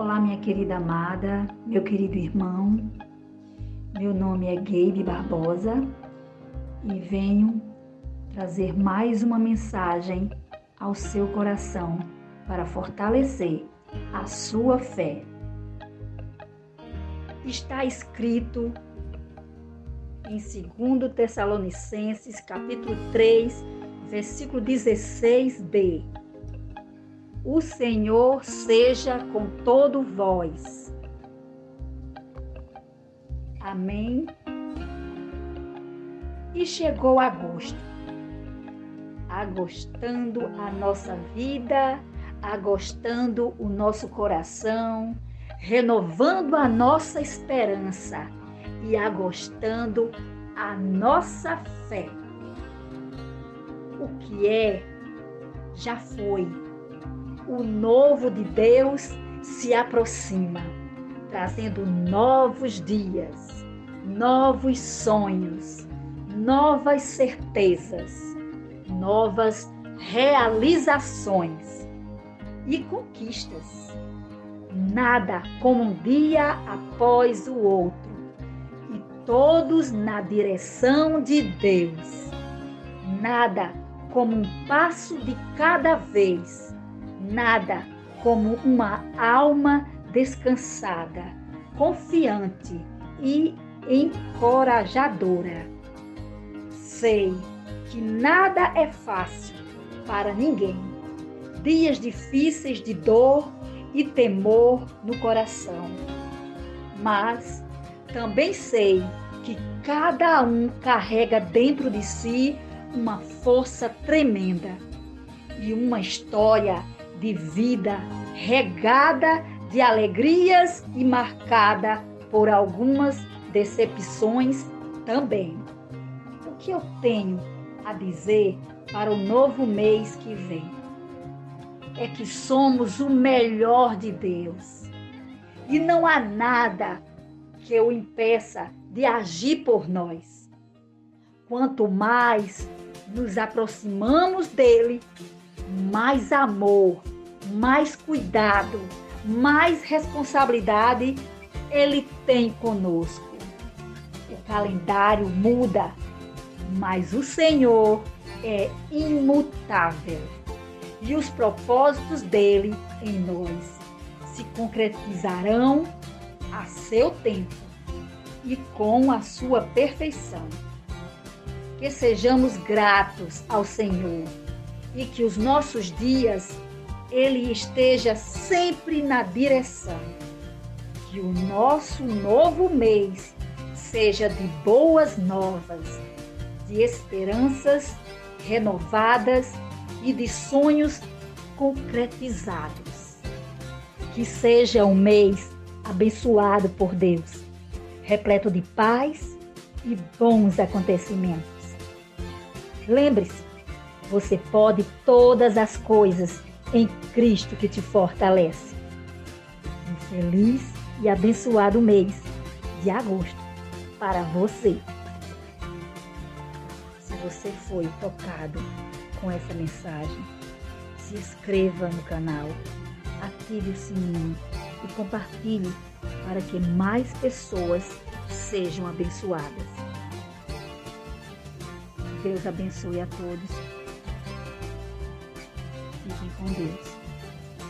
Olá, minha querida amada, meu querido irmão. Meu nome é Gabe Barbosa e venho trazer mais uma mensagem ao seu coração para fortalecer a sua fé. Está escrito em 2 Tessalonicenses, capítulo 3, versículo 16b. O Senhor seja com todo vós. Amém. E chegou agosto, agostando a nossa vida, agostando o nosso coração, renovando a nossa esperança e agostando a nossa fé. O que é, já foi. O novo de Deus se aproxima, trazendo novos dias, novos sonhos, novas certezas, novas realizações e conquistas. Nada como um dia após o outro, e todos na direção de Deus. Nada como um passo de cada vez, nada como uma alma descansada, confiante e encorajadora. Sei que nada é fácil para ninguém. Dias difíceis de dor e temor no coração. Mas também sei que cada um carrega dentro de si uma força tremenda e uma história de vida regada de alegrias e marcada por algumas decepções também. O que eu tenho a dizer para o novo mês que vem é que somos o melhor de Deus e não há nada que o impeça de agir por nós. Quanto mais nos aproximamos dele, mais amor, mais cuidado, mais responsabilidade ele tem conosco. O calendário muda, mas o Senhor é imutável e os propósitos dele em nós se concretizarão a seu tempo e com a sua perfeição que sejamos gratos ao Senhor e que os nossos dias ele esteja sempre na direção. Que o nosso novo mês seja de boas novas, de esperanças renovadas e de sonhos concretizados. Que seja um mês abençoado por Deus, repleto de paz e bons acontecimentos. Lembre-se, você pode todas as coisas em Cristo que te fortalece. Um feliz e abençoado mês de agosto para você. Se você foi tocado com essa mensagem, se inscreva no canal, ative o sininho e compartilhe para que mais pessoas sejam abençoadas. Deus abençoe a todos. Deus.